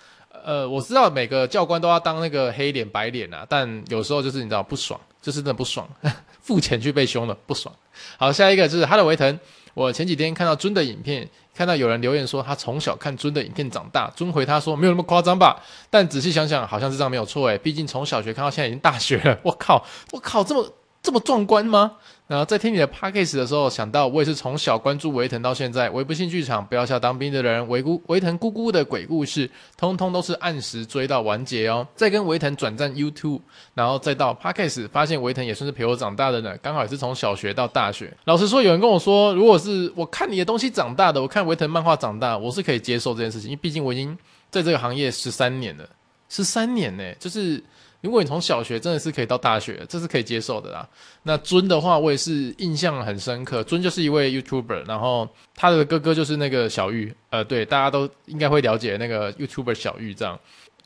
呃，我知道每个教官都要当那个黑脸白脸啊，但有时候就是你知道不爽。就是真的不爽，付钱去被凶了，不爽。好，下一个就是哈喽维腾。我前几天看到尊的影片，看到有人留言说他从小看尊的影片长大。尊回他说没有那么夸张吧，但仔细想想好像这张没有错诶，毕竟从小学看到现在已经大学了。我靠，我靠，这么这么壮观吗？然后在听你的 podcast 的时候，想到我也是从小关注维腾到现在，维不信剧场、不要笑当兵的人、维姑维腾姑姑的鬼故事，通通都是按时追到完结哦。再跟维腾转战 YouTube，然后再到 podcast，发现维腾也算是陪我长大的呢。刚好也是从小学到大学。老实说，有人跟我说，如果是我看你的东西长大的，我看维腾漫画长大，我是可以接受这件事情，因为毕竟我已经在这个行业十三年了，十三年呢，就是。如果你从小学真的是可以到大学，这是可以接受的啦。那尊的话，我也是印象很深刻。尊就是一位 YouTuber，然后他的哥哥就是那个小玉，呃，对，大家都应该会了解那个 YouTuber 小玉这样。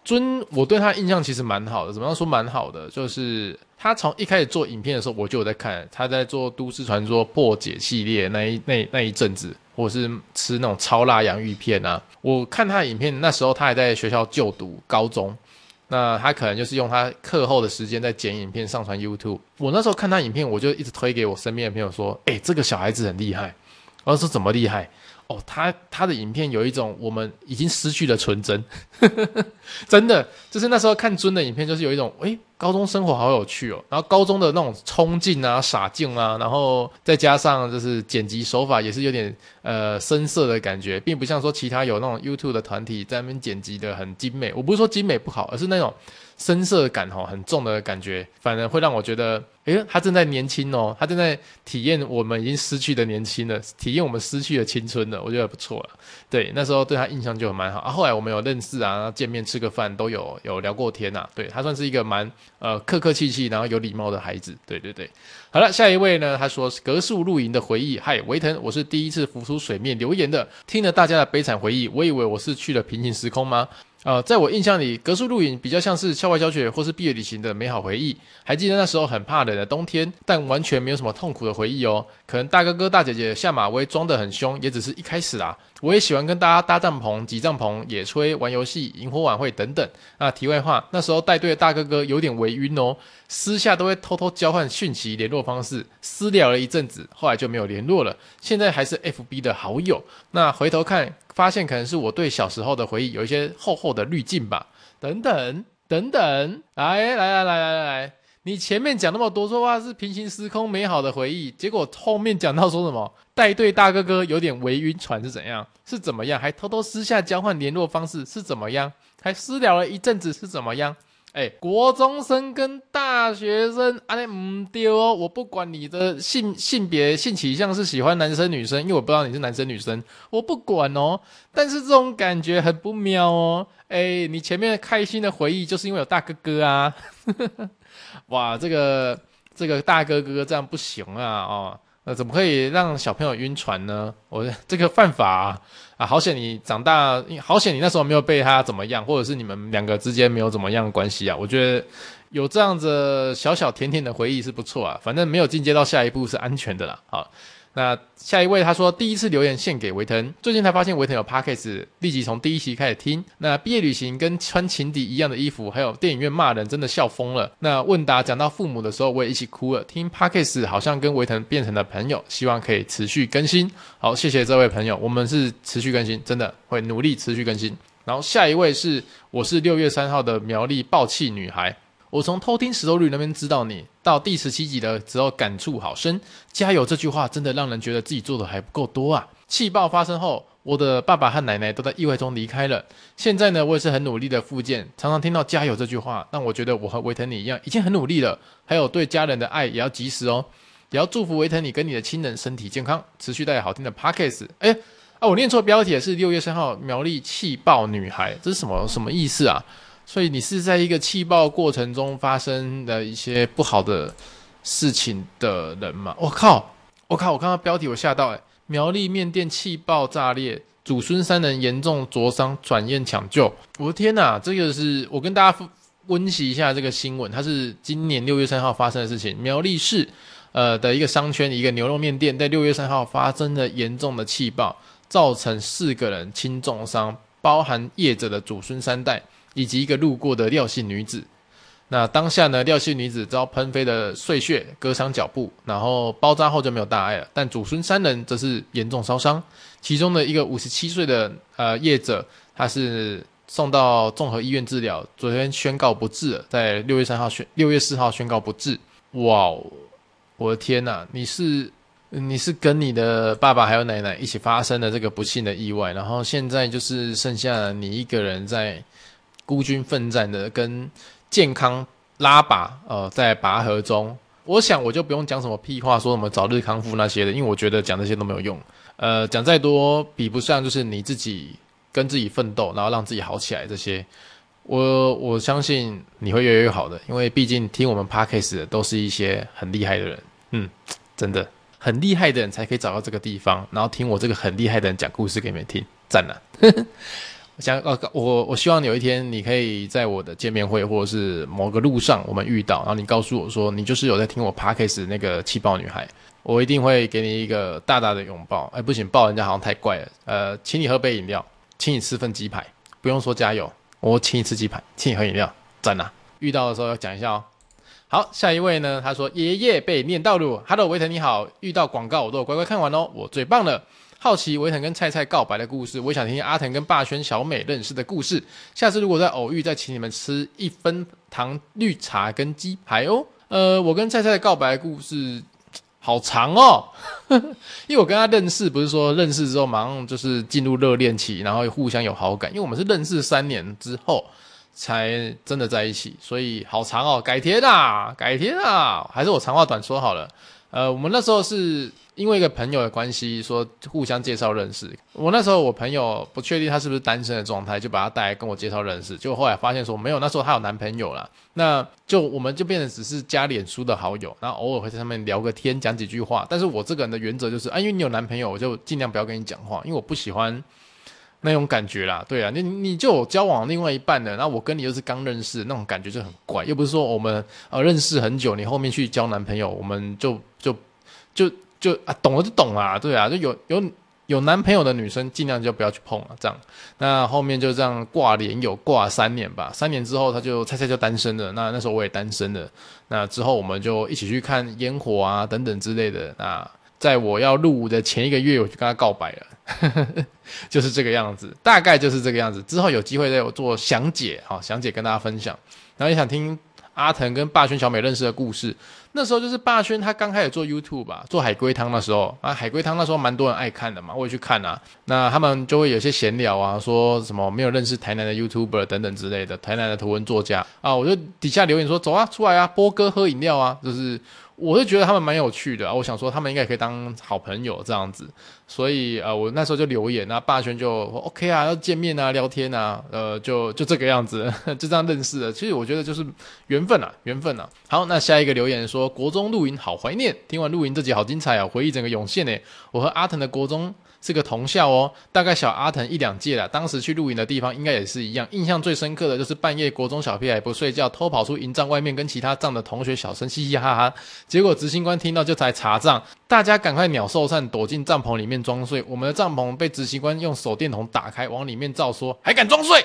尊，我对他印象其实蛮好的，怎么样说蛮好的？就是他从一开始做影片的时候，我就有在看他在做都市传说破解系列那一那那一阵子，或是吃那种超辣洋芋片啊。我看他的影片，那时候他还在学校就读高中。那他可能就是用他课后的时间在剪影片上传 YouTube。我那时候看他影片，我就一直推给我身边的朋友说：“诶，这个小孩子很厉害。”我说：“怎么厉害？”哦，他他的影片有一种我们已经失去了纯真，真的就是那时候看尊的影片，就是有一种诶，高中生活好有趣哦。然后高中的那种冲劲啊、傻劲啊，然后再加上就是剪辑手法也是有点呃生涩的感觉，并不像说其他有那种 YouTube 的团体在那边剪辑的很精美。我不是说精美不好，而是那种。深色感哈很重的感觉，反而会让我觉得，诶，他正在年轻哦，他正在体验我们已经失去的年轻了，体验我们失去的青春了，我觉得不错了。对，那时候对他印象就蛮好啊。后来我们有认识啊，见面吃个饭都有有聊过天呐。对，他算是一个蛮呃客客气气，然后有礼貌的孩子。对对对，好了，下一位呢，他说格数露营的回忆。嗨，维腾，我是第一次浮出水面留言的，听了大家的悲惨回忆，我以为我是去了平行时空吗？呃，在我印象里，格数露营比较像是校外教学或是毕业旅行的美好回忆。还记得那时候很怕冷的冬天，但完全没有什么痛苦的回忆哦。可能大哥哥大姐姐下马威装得很凶，也只是一开始啦。我也喜欢跟大家搭帐篷、挤帐篷、野炊、玩游戏、萤火晚会等等。那题外话，那时候带队的大哥哥有点微晕哦，私下都会偷偷交换讯息联络方式，私聊了一阵子，后来就没有联络了。现在还是 FB 的好友。那回头看，发现可能是我对小时候的回忆有一些厚厚的滤镜吧。等等等等，来来来来来来来。你前面讲那么多说话是平行时空美好的回忆，结果后面讲到说什么带队大哥哥有点微晕船是怎样？是怎么样？还偷偷私下交换联络方式是怎么样？还私聊了一阵子是怎么样？哎，国中生跟大学生，啊，那唔丢哦！我不管你的性性别性取向是喜欢男生女生，因为我不知道你是男生女生，我不管哦。但是这种感觉很不妙哦。哎，你前面开心的回忆就是因为有大哥哥啊。哇，这个这个大哥哥这样不行啊！哦，那怎么可以让小朋友晕船呢？我这个犯法啊！啊，好险你长大，好险你那时候没有被他怎么样，或者是你们两个之间没有怎么样的关系啊！我觉得有这样子小小甜甜的回忆是不错啊，反正没有进阶到下一步是安全的啦。好。那下一位他说第一次留言献给维腾，最近才发现维腾有 Podcast，立即从第一期开始听。那毕业旅行跟穿情敌一样的衣服，还有电影院骂人，真的笑疯了。那问答讲到父母的时候，我也一起哭了。听 Podcast 好像跟维腾变成了朋友，希望可以持续更新。好，谢谢这位朋友，我们是持续更新，真的会努力持续更新。然后下一位是我是六月三号的苗栗爆气女孩。我从偷听石头绿那边知道你，到第十七集的时候感触好深。加油这句话真的让人觉得自己做的还不够多啊！气爆发生后，我的爸爸和奶奶都在意外中离开了。现在呢，我也是很努力的复健，常常听到加油这句话，让我觉得我和维腾你一样，已经很努力了。还有对家人的爱也要及时哦，也要祝福维腾你跟你的亲人身体健康，持续带好听的 Podcast。哎，啊，我念错标题是六月三号苗栗气爆女孩，这是什么什么意思啊？所以你是在一个气爆过程中发生的一些不好的事情的人吗？我靠！我靠！我看到标题我吓到诶，苗栗面店气爆炸裂，祖孙三人严重灼伤，转院抢救。我的天哪！这个是我跟大家温习一下这个新闻，它是今年六月三号发生的事情。苗栗市呃的一个商圈，一个牛肉面店在六月三号发生了严重的气爆，造成四个人轻重伤，包含业者的祖孙三代。以及一个路过的廖姓女子，那当下呢，廖姓女子遭喷飞的碎屑割伤脚部，然后包扎后就没有大碍了。但祖孙三人则是严重烧伤，其中的一个五十七岁的呃业者，他是送到综合医院治疗，昨天宣告不治了，在六月三号宣六月四号宣告不治。哇哦，我的天呐，你是你是跟你的爸爸还有奶奶一起发生的这个不幸的意外，然后现在就是剩下你一个人在孤军奋战的跟健康拉拔，呃，在拔河中。我想我就不用讲什么屁话，说什么早日康复那些的，因为我觉得讲这些都没有用。呃，讲再多比不上就是你自己跟自己奋斗，然后让自己好起来这些。我我相信你会越来越好的，因为毕竟听我们 Podcast 的都是一些很厉害的人，嗯，真的很厉害的人才可以找到这个地方，然后听我这个很厉害的人讲故事给你们听，赞了。想呃，我我希望有一天你可以在我的见面会或者是某个路上我们遇到，然后你告诉我说你就是有在听我 Podcast 那个气爆女孩，我一定会给你一个大大的拥抱。哎，不行，抱人家好像太怪了。呃，请你喝杯饮料，请你吃份鸡排，不用说加油。我请你吃鸡排，请你喝饮料，赞呐！遇到的时候要讲一下哦。好，下一位呢？他说：“爷爷被念到路。”Hello，维腾你好。遇到广告我都有乖乖看完哦，我最棒了。好奇维腾跟菜菜告白的故事，我也想听听阿腾跟霸轩小美认识的故事。下次如果再偶遇，再请你们吃一分糖绿茶跟鸡排哦。呃，我跟菜菜的告白的故事。好长哦，因为我跟他认识，不是说认识之后马上就是进入热恋期，然后互相有好感，因为我们是认识三年之后才真的在一起，所以好长哦。改天啊，改天啊，还是我长话短说好了。呃，我们那时候是。因为一个朋友的关系，说互相介绍认识。我那时候我朋友不确定他是不是单身的状态，就把他带来跟我介绍认识。结果后来发现说没有，那时候他有男朋友了。那就我们就变成只是加脸书的好友，然后偶尔会在上面聊个天，讲几句话。但是我这个人的原则就是啊，因为你有男朋友，我就尽量不要跟你讲话，因为我不喜欢那种感觉啦。对啊，你你就有交往另外一半的，那我跟你又是刚认识，那种感觉就很怪。又不是说我们呃认识很久，你后面去交男朋友，我们就就就。就啊，懂了就懂啊，对啊，就有有有男朋友的女生尽量就不要去碰了，这样。那后面就这样挂脸有挂三年吧，三年之后他就菜菜就单身了，那那时候我也单身了。那之后我们就一起去看烟火啊等等之类的。那在我要入伍的前一个月，我就跟他告白了，就是这个样子，大概就是这个样子。之后有机会再有做详解，好，详解跟大家分享。然后也想听阿腾跟霸轩小美认识的故事。那时候就是霸轩他刚开始做 YouTube 吧，做海龟汤的时候啊，海龟汤那时候蛮多人爱看的嘛，我也去看啊。那他们就会有些闲聊啊，说什么没有认识台南的 YouTuber 等等之类的，台南的图文作家啊，我就底下留言说走啊，出来啊，波哥喝饮料啊，就是。我是觉得他们蛮有趣的啊，我想说他们应该可以当好朋友这样子，所以呃，我那时候就留言那，霸轩就 OK 啊，要见面啊，聊天啊，呃，就就这个样子，就这样认识的。其实我觉得就是缘分啊，缘分啊。好，那下一个留言说国中露营好怀念，听完露营这集好精彩啊，回忆整个涌现呢。我和阿腾的国中。是个同校哦，大概小阿腾一两届了。当时去露营的地方应该也是一样。印象最深刻的就是半夜国中小屁孩不睡觉，偷跑出营帐外面跟其他帐的同学小声嘻嘻哈哈。结果执行官听到就来查帐，大家赶快鸟兽散，躲进帐篷里面装睡。我们的帐篷被执行官用手电筒打开，往里面照说，还敢装睡？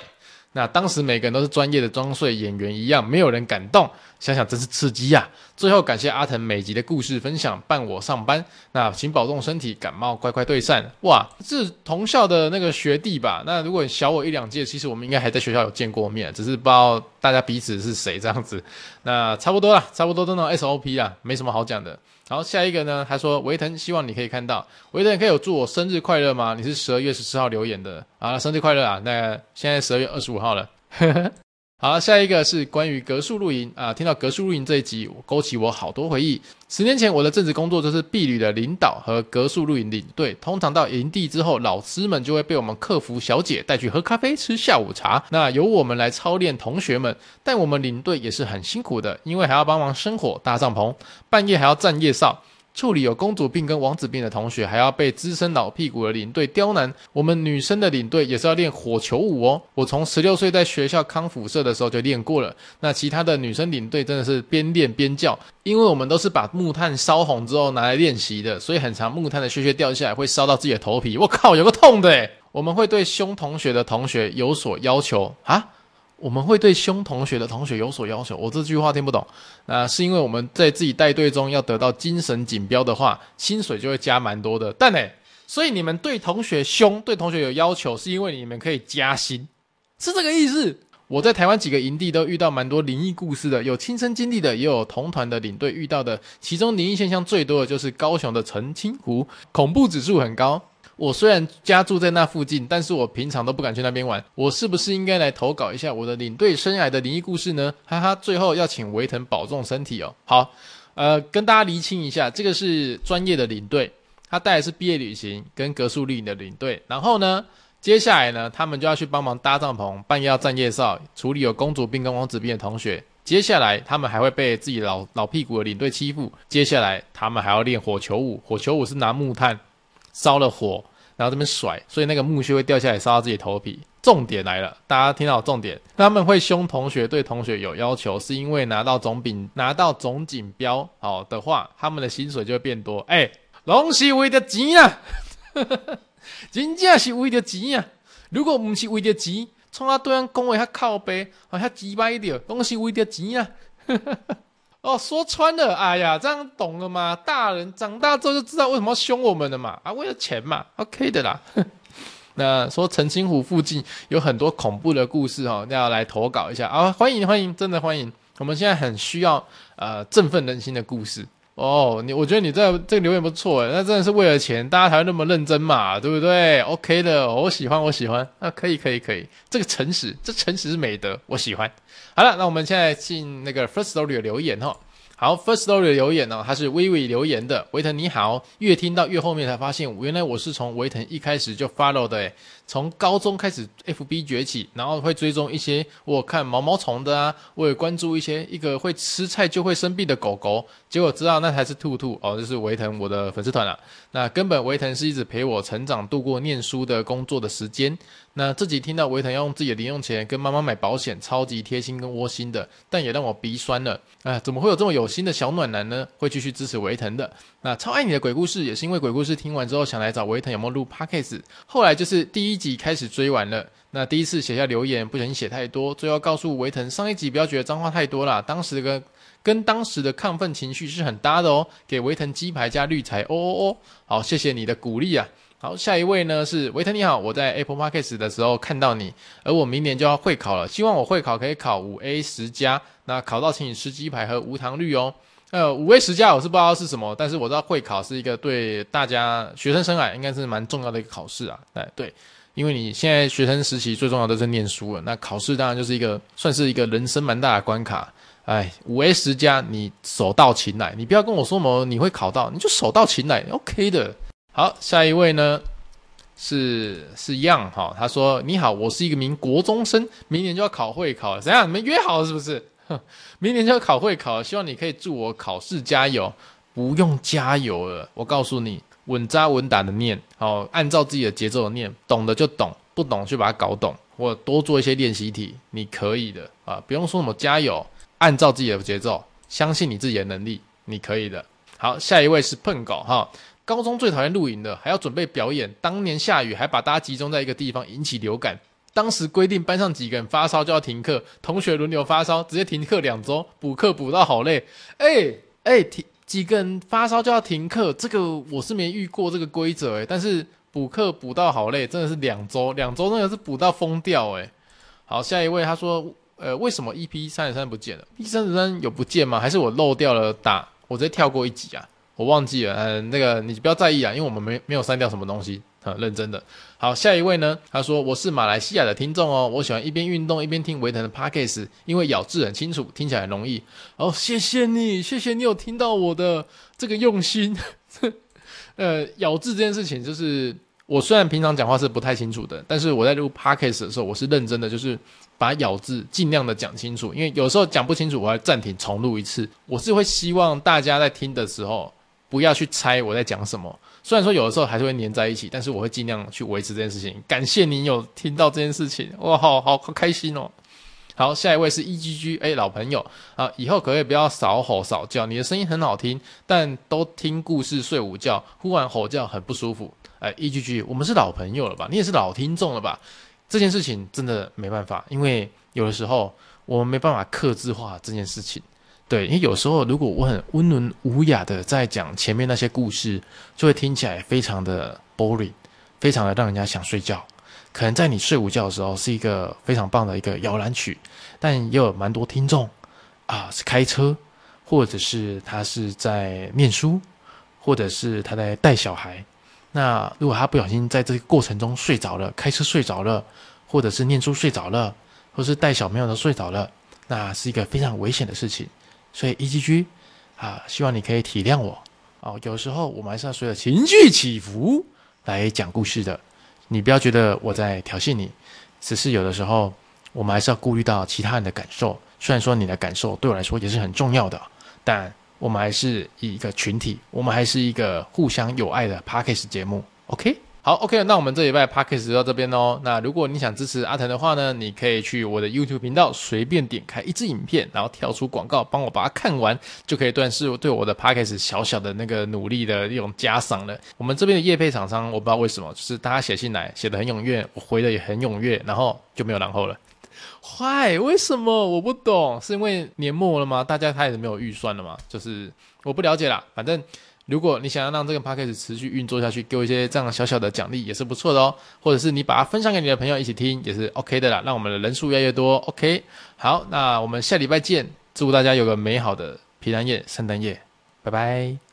那当时每个人都是专业的装睡演员一样，没有人敢动。想想真是刺激呀！最后感谢阿腾每集的故事分享，伴我上班。那请保重身体，感冒乖乖对散。哇，是同校的那个学弟吧？那如果小我一两届，其实我们应该还在学校有见过面，只是不知道大家彼此是谁这样子。那差不多了，差不多都能 SOP 啦，没什么好讲的。然后，下一个呢？他说维腾希望你可以看到，维腾可以有祝我生日快乐吗？你是十二月十四号留言的啊，生日快乐啊！那现在十二月二十五号了。呵 呵好，下一个是关于格数露营啊！听到格数露营这一集，勾起我好多回忆。十年前，我的正职工作就是毕旅的领导和格数露营领队。通常到营地之后，老师们就会被我们客服小姐带去喝咖啡、吃下午茶。那由我们来操练同学们，但我们领队也是很辛苦的，因为还要帮忙生火、搭帐篷，半夜还要站夜哨。处理有公主病跟王子病的同学，还要被资深老屁股的领队刁难。我们女生的领队也是要练火球舞哦。我从十六岁在学校康复社的时候就练过了。那其他的女生领队真的是边练边叫，因为我们都是把木炭烧红之后拿来练习的，所以很长木炭的屑屑掉下来会烧到自己的头皮。我靠，有个痛的。我们会对凶同学的同学有所要求啊。我们会对凶同学的同学有所要求，我这句话听不懂。那是因为我们在自己带队中要得到精神锦标的话，薪水就会加蛮多的。但呢，所以你们对同学凶，对同学有要求，是因为你们可以加薪，是这个意思。我在台湾几个营地都遇到蛮多灵异故事的，有亲身经历的，也有同团的领队遇到的。其中灵异现象最多的就是高雄的澄清湖，恐怖指数很高。我虽然家住在那附近，但是我平常都不敢去那边玩。我是不是应该来投稿一下我的领队生涯的灵异故事呢？哈哈，最后要请维腾保重身体哦。好，呃，跟大家厘清一下，这个是专业的领队，他带的是毕业旅行跟格数露营的领队。然后呢，接下来呢，他们就要去帮忙搭帐篷，半夜要站夜哨，处理有公主病跟王子病的同学。接下来他们还会被自己老老屁股的领队欺负。接下来他们还要练火球舞，火球舞是拿木炭。烧了火，然后这边甩，所以那个木屑会掉下来烧到自己头皮。重点来了，大家听到重点，他们会凶同学，对同学有要求，是因为拿到总丙拿到总锦标好的话，他们的薪水就会变多。哎，拢是为了钱啊，真正是为了钱啊！如果不是为了钱，从他对岸讲话较靠背，好像几百点，拢是为了钱啊！哦，说穿了，哎呀，这样懂了吗？大人长大之后就知道为什么要凶我们了嘛，啊，为了钱嘛，OK 的啦。那说澄清湖附近有很多恐怖的故事哦，要来投稿一下啊，欢迎欢迎，真的欢迎。我们现在很需要呃振奋人心的故事哦。你我觉得你这这个留言不错诶，那真的是为了钱，大家才会那么认真嘛，对不对？OK 的，我喜欢，我喜欢啊，可以可以可以，这个诚实，这诚实是美德，我喜欢。好了，那我们现在进那个 First Story 的留言哈。好，First Story 的留言呢，它是微微留言的。维腾你好，越听到越后面才发现，原来我是从维腾一开始就 follow 的诶。从高中开始，FB 崛起，然后会追踪一些我看毛毛虫的啊，我也关注一些一个会吃菜就会生病的狗狗，结果知道那才是兔兔哦，就是维腾我的粉丝团了。那根本维腾是一直陪我成长、度过念书的工作的时间。那自己听到维腾要用自己的零用钱跟妈妈买保险，超级贴心跟窝心的，但也让我鼻酸了。哎，怎么会有这么有心的小暖男呢？会继续支持维腾的。那超爱你的鬼故事，也是因为鬼故事听完之后想来找维腾有没有录 Podcast。后来就是第一集开始追完了。那第一次写下留言，不小心写太多，最后告诉维腾上一集不要觉得脏话太多啦。当时跟跟当时的亢奋情绪是很搭的哦。给维腾鸡排加绿茶哦哦哦。好，谢谢你的鼓励啊。好，下一位呢是维特，你好，我在 Apple Markets 的时候看到你，而我明年就要会考了，希望我会考可以考五 A 十加，那考到请你吃鸡排和无糖绿哦。呃，五 A 十加我是不知道是什么，但是我知道会考是一个对大家学生生涯应该是蛮重要的一个考试啊。对对，因为你现在学生时期最重要的是念书了，那考试当然就是一个算是一个人生蛮大的关卡。哎，五 A 十加你手到擒来，你不要跟我说什么你会考到，你就手到擒来，OK 的。好，下一位呢是是样哈，他说你好，我是一个名国中生，明年就要考会考，怎样？你们约好了是不是？哼，明年就要考会考，希望你可以祝我考试加油。不用加油了，我告诉你，稳扎稳打的念，好，按照自己的节奏的念，懂的就懂，不懂去把它搞懂，或多做一些练习题，你可以的啊，不用说什么加油，按照自己的节奏，相信你自己的能力，你可以的。好，下一位是碰狗哈。高中最讨厌露营的，还要准备表演。当年下雨，还把大家集中在一个地方，引起流感。当时规定班上几个人发烧就要停课，同学轮流发烧，直接停课两周，补课补到好累。哎哎，停几个人发烧就要停课，这个我是没遇过这个规则诶，但是补课补到好累，真的是两周，两周那个是补到疯掉诶。好，下一位他说，呃，为什么 EP 三十三不见了？EP 三十三有不见吗？还是我漏掉了打？我直接跳过一集啊？我忘记了，嗯，那个你不要在意啊，因为我们没没有删掉什么东西，很认真的。好，下一位呢？他说我是马来西亚的听众哦，我喜欢一边运动一边听维腾的 Podcast，因为咬字很清楚，听起来很容易。哦，谢谢你，谢谢你有听到我的这个用心。呃，咬字这件事情，就是我虽然平常讲话是不太清楚的，但是我在录 Podcast 的时候，我是认真的，就是把咬字尽量的讲清楚，因为有时候讲不清楚，我要暂停重录一次。我是会希望大家在听的时候。不要去猜我在讲什么，虽然说有的时候还是会黏在一起，但是我会尽量去维持这件事情。感谢你有听到这件事情，哇，好好好开心哦。好，下一位是 EGG，哎，老朋友啊，以后可不可以不要少吼少叫？你的声音很好听，但都听故事睡午觉，忽然吼叫很不舒服。哎，EGG，我们是老朋友了吧？你也是老听众了吧？这件事情真的没办法，因为有的时候我们没办法克制化这件事情。对，因为有时候如果我很温文儒雅的在讲前面那些故事，就会听起来非常的 boring，非常的让人家想睡觉。可能在你睡午觉的时候是一个非常棒的一个摇篮曲，但也有蛮多听众啊是开车，或者是他是在念书，或者是他在带小孩。那如果他不小心在这个过程中睡着了，开车睡着了，或者是念书睡着了，或是带小朋友都睡着了，那是一个非常危险的事情。所以 EGG 啊，希望你可以体谅我哦。有时候我们还是要随着情绪起伏来讲故事的，你不要觉得我在挑衅你，只是有的时候我们还是要顾虑到其他人的感受。虽然说你的感受对我来说也是很重要的，但。我们还是以一个群体，我们还是一个互相友爱的 Podcast 节目，OK？好，OK，那我们这礼拜 Podcast 到这边哦。那如果你想支持阿腾的话呢，你可以去我的 YouTube 频道，随便点开一支影片，然后跳出广告，帮我把它看完，就可以断是对我的 Podcast 小小的那个努力的一种加赏了。我们这边的业配厂商，我不知道为什么，就是大家写信来写得很踊跃，我回的也很踊跃，然后就没有然后了。嗨，为什么我不懂？是因为年末了吗？大家开始没有预算了吗？就是我不了解啦。反正如果你想要让这个 p a c k a g e 持续运作下去，给我一些这样小小的奖励也是不错的哦。或者是你把它分享给你的朋友一起听，也是 OK 的啦。让我们的人数越来越多。OK，好，那我们下礼拜见。祝大家有个美好的平安夜、圣诞夜，拜拜。